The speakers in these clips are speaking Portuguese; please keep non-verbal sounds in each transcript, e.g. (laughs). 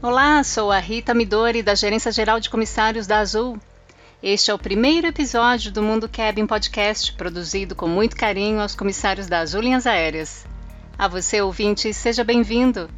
Olá, sou a Rita Midori, da Gerência Geral de Comissários da Azul. Este é o primeiro episódio do Mundo Cabin Podcast, produzido com muito carinho aos comissários da Azul Linhas Aéreas. A você, ouvinte, seja bem-vindo!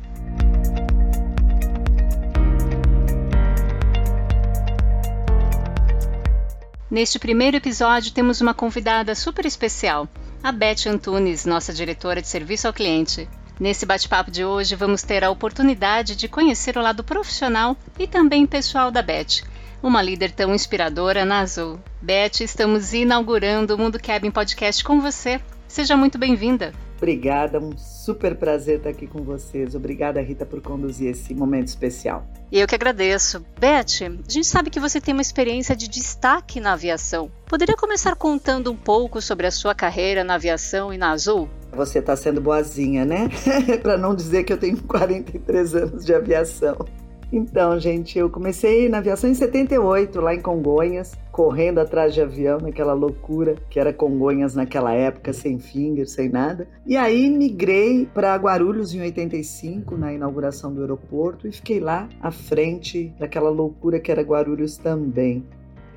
Neste primeiro episódio, temos uma convidada super especial, a Beth Antunes, nossa diretora de serviço ao cliente. Nesse bate-papo de hoje, vamos ter a oportunidade de conhecer o lado profissional e também pessoal da Beth, uma líder tão inspiradora na Azul. Beth, estamos inaugurando o Mundo Cabin Podcast com você. Seja muito bem-vinda. Obrigada, um super prazer estar aqui com vocês. Obrigada, Rita, por conduzir esse momento especial. E eu que agradeço. Beth, a gente sabe que você tem uma experiência de destaque na aviação. Poderia começar contando um pouco sobre a sua carreira na aviação e na Azul? Você está sendo boazinha, né? (laughs) Para não dizer que eu tenho 43 anos de aviação. Então, gente, eu comecei na aviação em 78, lá em Congonhas, correndo atrás de avião, naquela loucura que era Congonhas naquela época, sem finger, sem nada. E aí migrei para Guarulhos em 85, na inauguração do aeroporto, e fiquei lá à frente daquela loucura que era Guarulhos também.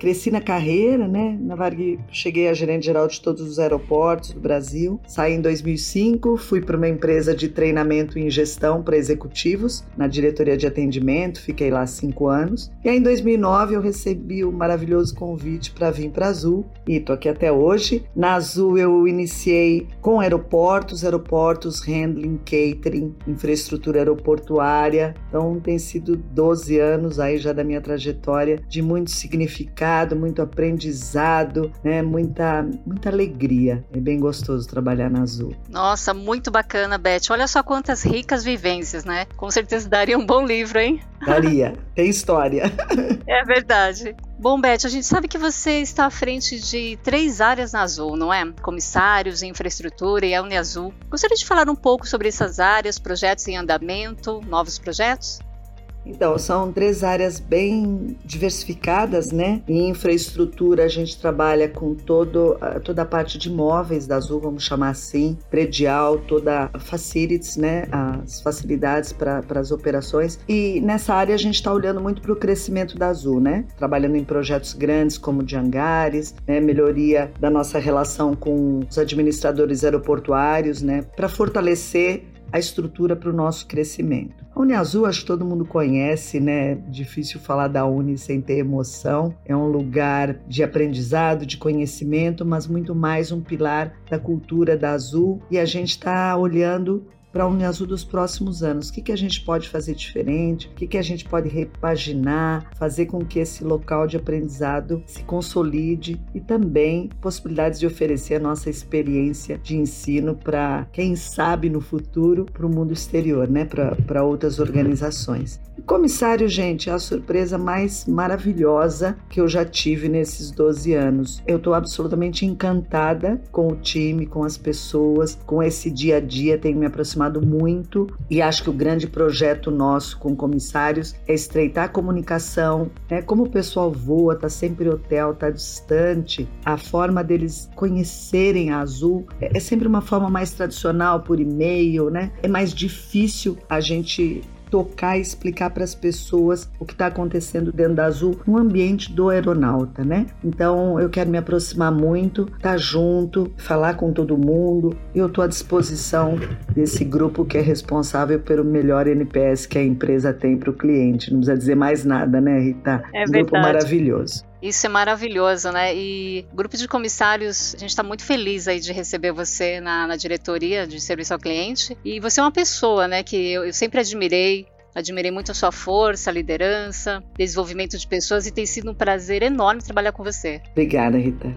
Cresci na carreira, né? Na Varg, cheguei a gerente geral de todos os aeroportos do Brasil. Saí em 2005, fui para uma empresa de treinamento em gestão para executivos, na diretoria de atendimento, fiquei lá cinco anos. E aí em 2009 eu recebi o maravilhoso convite para vir para Azul e tô aqui até hoje. Na Azul eu iniciei com aeroportos, aeroportos, handling, catering, infraestrutura aeroportuária. Então tem sido 12 anos aí já da minha trajetória de muito significado muito aprendizado, né? Muita, muita alegria. É bem gostoso trabalhar na Azul. Nossa, muito bacana, Beth. Olha só quantas ricas vivências, né? Com certeza daria um bom livro, hein? Daria. (laughs) Tem história. É verdade. Bom, Beth, a gente sabe que você está à frente de três áreas na Azul, não é? Comissários, infraestrutura e a Uniazul. Gostaria de falar um pouco sobre essas áreas, projetos em andamento, novos projetos? Então, são três áreas bem diversificadas, né? Em infraestrutura, a gente trabalha com todo, toda a parte de imóveis da Azul, vamos chamar assim, predial, toda facilities, né? As facilidades para as operações. E nessa área a gente está olhando muito para o crescimento da Azul, né? Trabalhando em projetos grandes como de hangares, né? melhoria da nossa relação com os administradores aeroportuários, né? Para fortalecer a estrutura para o nosso crescimento. A Uniazul, acho que todo mundo conhece, né? Difícil falar da Uni sem ter emoção. É um lugar de aprendizado, de conhecimento, mas muito mais um pilar da cultura da Azul. E a gente está olhando para a Uniazul dos próximos anos. O que, que a gente pode fazer diferente? O que, que a gente pode repaginar, fazer com que esse local de aprendizado se consolide e também possibilidades de oferecer a nossa experiência de ensino para, quem sabe, no futuro, para o mundo exterior, né? para outras organizações. Comissário, gente, é a surpresa mais maravilhosa que eu já tive nesses 12 anos. Eu estou absolutamente encantada com o time, com as pessoas, com esse dia a dia, tenho me aproximado aproximado muito e acho que o grande projeto nosso com comissários é estreitar a comunicação, né? Como o pessoal voa, tá sempre hotel, tá distante, a forma deles conhecerem a Azul é, é sempre uma forma mais tradicional por e-mail, né? É mais difícil a gente tocar e explicar para as pessoas o que está acontecendo dentro da Azul no ambiente do aeronauta, né? Então eu quero me aproximar muito, estar tá junto, falar com todo mundo. Eu estou à disposição desse grupo que é responsável pelo melhor NPS que a empresa tem para o cliente. Não precisa dizer mais nada, né, Rita? É um grupo maravilhoso. Isso é maravilhoso, né? E grupo de comissários, a gente está muito feliz aí de receber você na, na, diretoria de serviço ao cliente. E você é uma pessoa, né, que eu, eu sempre admirei, Admirei muito a sua força, a liderança, desenvolvimento de pessoas e tem sido um prazer enorme trabalhar com você. Obrigada, Rita.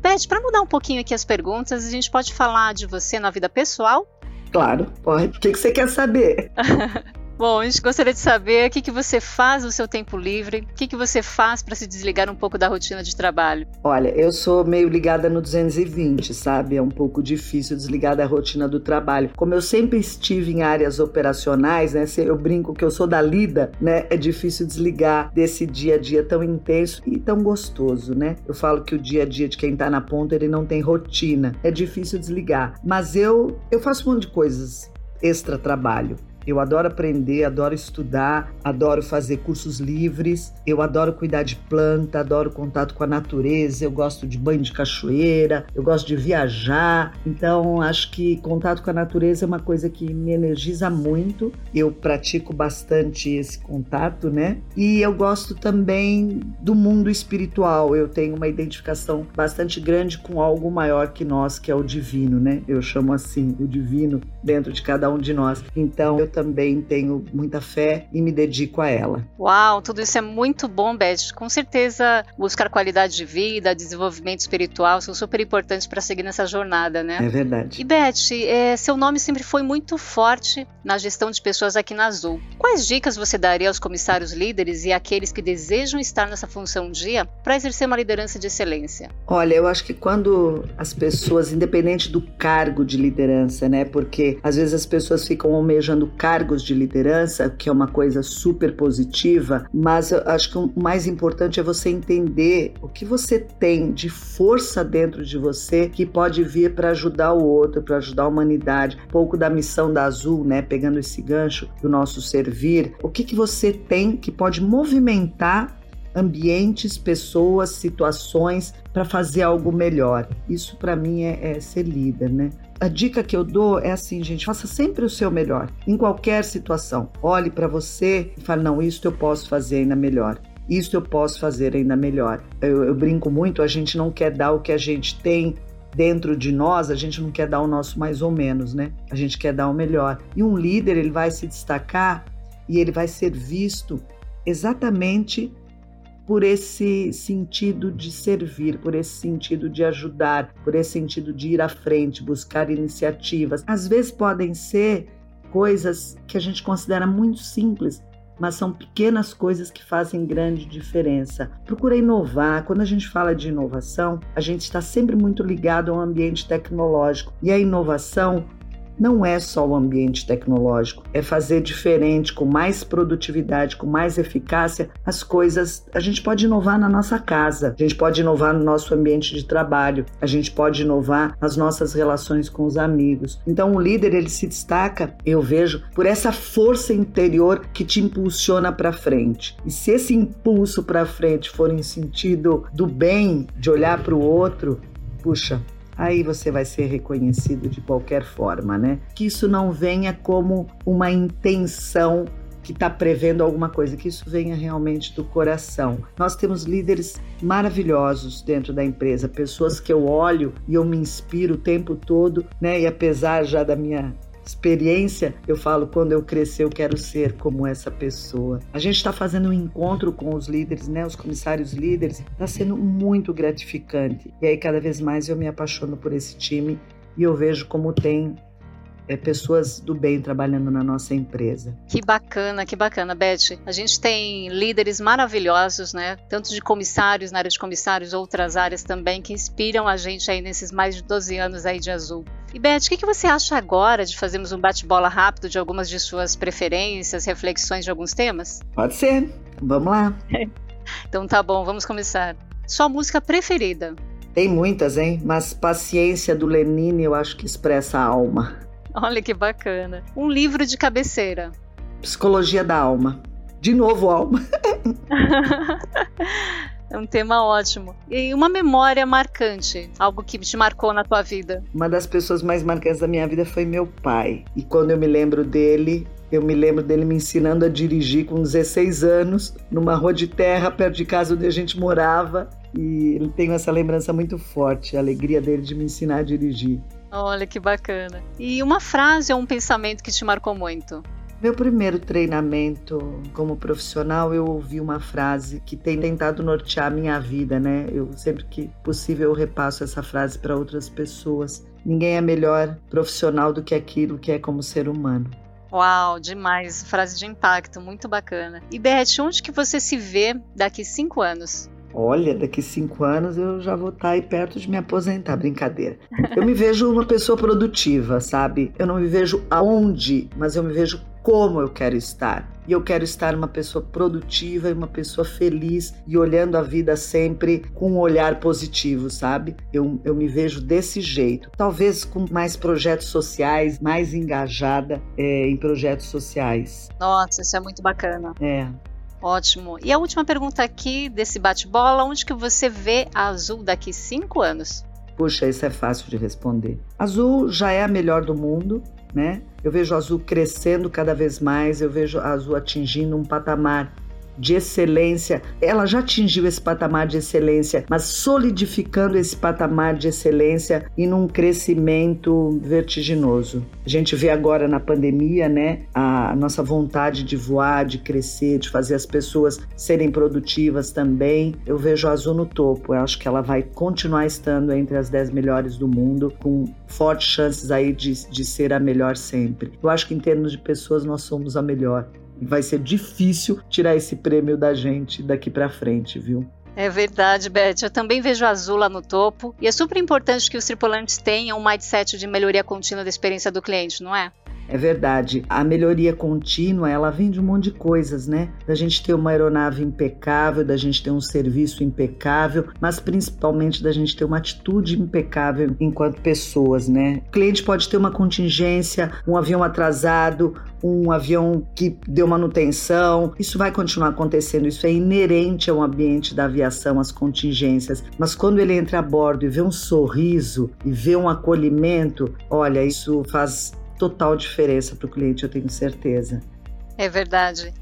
Beth, para mudar um pouquinho aqui as perguntas, a gente pode falar de você na vida pessoal Claro, pode. O que, que você quer saber? (laughs) Bom, a gente gostaria de saber o que, que você faz no seu tempo livre, o que, que você faz para se desligar um pouco da rotina de trabalho. Olha, eu sou meio ligada no 220, sabe? É um pouco difícil desligar da rotina do trabalho. Como eu sempre estive em áreas operacionais, né? Eu brinco que eu sou da lida, né? É difícil desligar desse dia a dia tão intenso e tão gostoso, né? Eu falo que o dia a dia de quem tá na ponta, ele não tem rotina. É difícil desligar. Mas eu, eu faço um monte de coisas extra trabalho. Eu adoro aprender, adoro estudar, adoro fazer cursos livres, eu adoro cuidar de planta, adoro contato com a natureza, eu gosto de banho de cachoeira, eu gosto de viajar. Então, acho que contato com a natureza é uma coisa que me energiza muito. Eu pratico bastante esse contato, né? E eu gosto também do mundo espiritual. Eu tenho uma identificação bastante grande com algo maior que nós, que é o divino, né? Eu chamo assim, o divino dentro de cada um de nós. Então, eu também tenho muita fé e me dedico a ela. Uau, tudo isso é muito bom, Beth. Com certeza, buscar qualidade de vida, desenvolvimento espiritual são super importantes para seguir nessa jornada, né? É verdade. E Beth, é, seu nome sempre foi muito forte na gestão de pessoas aqui na Azul. Quais dicas você daria aos comissários líderes e àqueles que desejam estar nessa função um dia para exercer uma liderança de excelência? Olha, eu acho que quando as pessoas, independente do cargo de liderança, né? Porque às vezes as pessoas ficam almejando cargos de liderança, que é uma coisa super positiva, mas eu acho que o mais importante é você entender o que você tem de força dentro de você que pode vir para ajudar o outro, para ajudar a humanidade. Um pouco da missão da Azul, né, pegando esse gancho do nosso servir. O que que você tem que pode movimentar ambientes, pessoas, situações para fazer algo melhor. Isso para mim é, é, ser líder, né? A dica que eu dou é assim, gente, faça sempre o seu melhor em qualquer situação. Olhe para você e fale: não, isso eu posso fazer ainda melhor. Isso eu posso fazer ainda melhor. Eu, eu brinco muito, a gente não quer dar o que a gente tem dentro de nós, a gente não quer dar o nosso mais ou menos, né? A gente quer dar o melhor. E um líder, ele vai se destacar e ele vai ser visto exatamente por esse sentido de servir, por esse sentido de ajudar, por esse sentido de ir à frente, buscar iniciativas. Às vezes podem ser coisas que a gente considera muito simples, mas são pequenas coisas que fazem grande diferença. Procura inovar. Quando a gente fala de inovação, a gente está sempre muito ligado ao ambiente tecnológico. E a inovação não é só o ambiente tecnológico, é fazer diferente, com mais produtividade, com mais eficácia, as coisas. A gente pode inovar na nossa casa, a gente pode inovar no nosso ambiente de trabalho, a gente pode inovar nas nossas relações com os amigos. Então, o líder ele se destaca, eu vejo, por essa força interior que te impulsiona para frente. E se esse impulso para frente for em sentido do bem, de olhar para o outro, puxa, aí você vai ser reconhecido de qualquer forma, né? Que isso não venha como uma intenção que está prevendo alguma coisa, que isso venha realmente do coração. Nós temos líderes maravilhosos dentro da empresa, pessoas que eu olho e eu me inspiro o tempo todo, né? E apesar já da minha experiência, eu falo, quando eu crescer, eu quero ser como essa pessoa. A gente está fazendo um encontro com os líderes, né? Os comissários líderes. Está sendo muito gratificante. E aí, cada vez mais, eu me apaixono por esse time e eu vejo como tem é, pessoas do bem trabalhando na nossa empresa. Que bacana, que bacana, Beth. A gente tem líderes maravilhosos, né? Tanto de comissários, na área de comissários, outras áreas também, que inspiram a gente aí nesses mais de 12 anos aí de Azul. E Beth, o que, que você acha agora de fazermos um bate-bola rápido de algumas de suas preferências, reflexões de alguns temas? Pode ser. Vamos lá. (laughs) então tá bom, vamos começar. Sua música preferida? Tem muitas, hein? Mas Paciência do Lenine eu acho que expressa a alma. (laughs) Olha que bacana. Um livro de cabeceira. Psicologia da alma. De novo, alma. (laughs) É um tema ótimo. E uma memória marcante, algo que te marcou na tua vida? Uma das pessoas mais marcantes da minha vida foi meu pai. E quando eu me lembro dele, eu me lembro dele me ensinando a dirigir com 16 anos, numa rua de terra perto de casa onde a gente morava. E eu tenho essa lembrança muito forte, a alegria dele de me ensinar a dirigir. Olha que bacana. E uma frase ou um pensamento que te marcou muito? Meu primeiro treinamento como profissional, eu ouvi uma frase que tem tentado nortear a minha vida, né? Eu sempre que possível eu repasso essa frase para outras pessoas, ninguém é melhor profissional do que aquilo que é como ser humano. Uau, demais, frase de impacto, muito bacana. E Beth, onde que você se vê daqui cinco anos? Olha, daqui cinco anos eu já vou estar tá aí perto de me aposentar, brincadeira. Eu me vejo uma pessoa produtiva, sabe? Eu não me vejo aonde, mas eu me vejo como eu quero estar. E eu quero estar uma pessoa produtiva e uma pessoa feliz e olhando a vida sempre com um olhar positivo, sabe? Eu, eu me vejo desse jeito. Talvez com mais projetos sociais, mais engajada é, em projetos sociais. Nossa, isso é muito bacana. É. Ótimo. E a última pergunta aqui desse bate-bola: onde que você vê a Azul daqui cinco anos? Puxa, isso é fácil de responder. Azul já é a melhor do mundo, né? Eu vejo a Azul crescendo cada vez mais, eu vejo a Azul atingindo um patamar de excelência. Ela já atingiu esse patamar de excelência, mas solidificando esse patamar de excelência e num crescimento vertiginoso. A gente vê agora na pandemia, né, a nossa vontade de voar, de crescer, de fazer as pessoas serem produtivas também. Eu vejo a Azul no topo. Eu acho que ela vai continuar estando entre as 10 melhores do mundo, com fortes chances aí de, de ser a melhor sempre. Eu acho que em termos de pessoas nós somos a melhor vai ser difícil tirar esse prêmio da gente daqui para frente, viu? É verdade, Beth. Eu também vejo Azul lá no topo. E é super importante que os tripulantes tenham um mindset de melhoria contínua da experiência do cliente, não é? É verdade. A melhoria contínua, ela vem de um monte de coisas, né? Da gente ter uma aeronave impecável, da gente ter um serviço impecável, mas principalmente da gente ter uma atitude impecável enquanto pessoas, né? O cliente pode ter uma contingência, um avião atrasado, um avião que deu manutenção. Isso vai continuar acontecendo, isso é inerente ao ambiente da aviação, as contingências. Mas quando ele entra a bordo e vê um sorriso e vê um acolhimento, olha, isso faz total diferença para o cliente, eu tenho certeza. É verdade.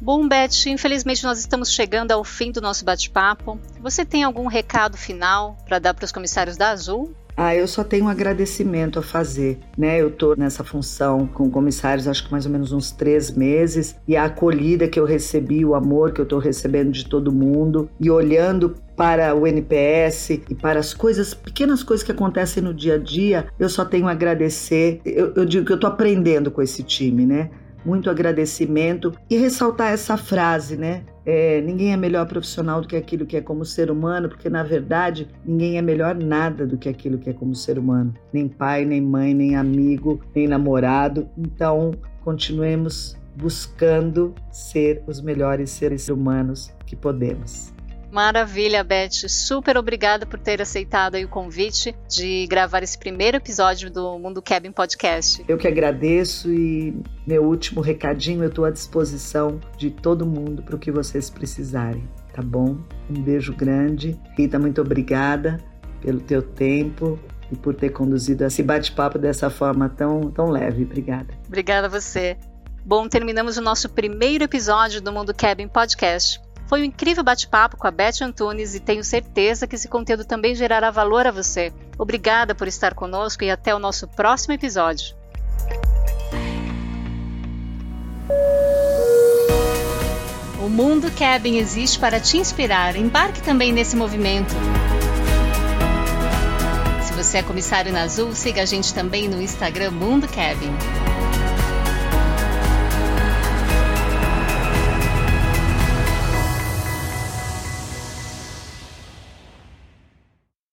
Bom, Beth, infelizmente nós estamos chegando ao fim do nosso bate-papo. Você tem algum recado final para dar para os comissários da Azul? Ah, eu só tenho um agradecimento a fazer, né? Eu tô nessa função com comissários acho que mais ou menos uns três meses e a acolhida que eu recebi, o amor que eu tô recebendo de todo mundo e olhando para o NPS e para as coisas, pequenas coisas que acontecem no dia a dia, eu só tenho a agradecer. Eu, eu digo que eu tô aprendendo com esse time, né? muito agradecimento e ressaltar essa frase, né? É, ninguém é melhor profissional do que aquilo que é como ser humano, porque na verdade ninguém é melhor nada do que aquilo que é como ser humano. Nem pai, nem mãe, nem amigo, nem namorado. Então, continuemos buscando ser os melhores seres humanos que podemos. Maravilha, Beth. Super obrigada por ter aceitado o convite de gravar esse primeiro episódio do Mundo Cabin Podcast. Eu que agradeço e meu último recadinho, eu estou à disposição de todo mundo para o que vocês precisarem, tá bom? Um beijo grande. Rita, muito obrigada pelo teu tempo e por ter conduzido esse bate-papo dessa forma tão, tão leve. Obrigada. Obrigada a você. Bom, terminamos o nosso primeiro episódio do Mundo Cabin Podcast. Foi um incrível bate-papo com a Beth Antunes e tenho certeza que esse conteúdo também gerará valor a você. Obrigada por estar conosco e até o nosso próximo episódio. O Mundo Cabin existe para te inspirar. Embarque também nesse movimento. Se você é comissário na Azul, siga a gente também no Instagram Mundo Cabin.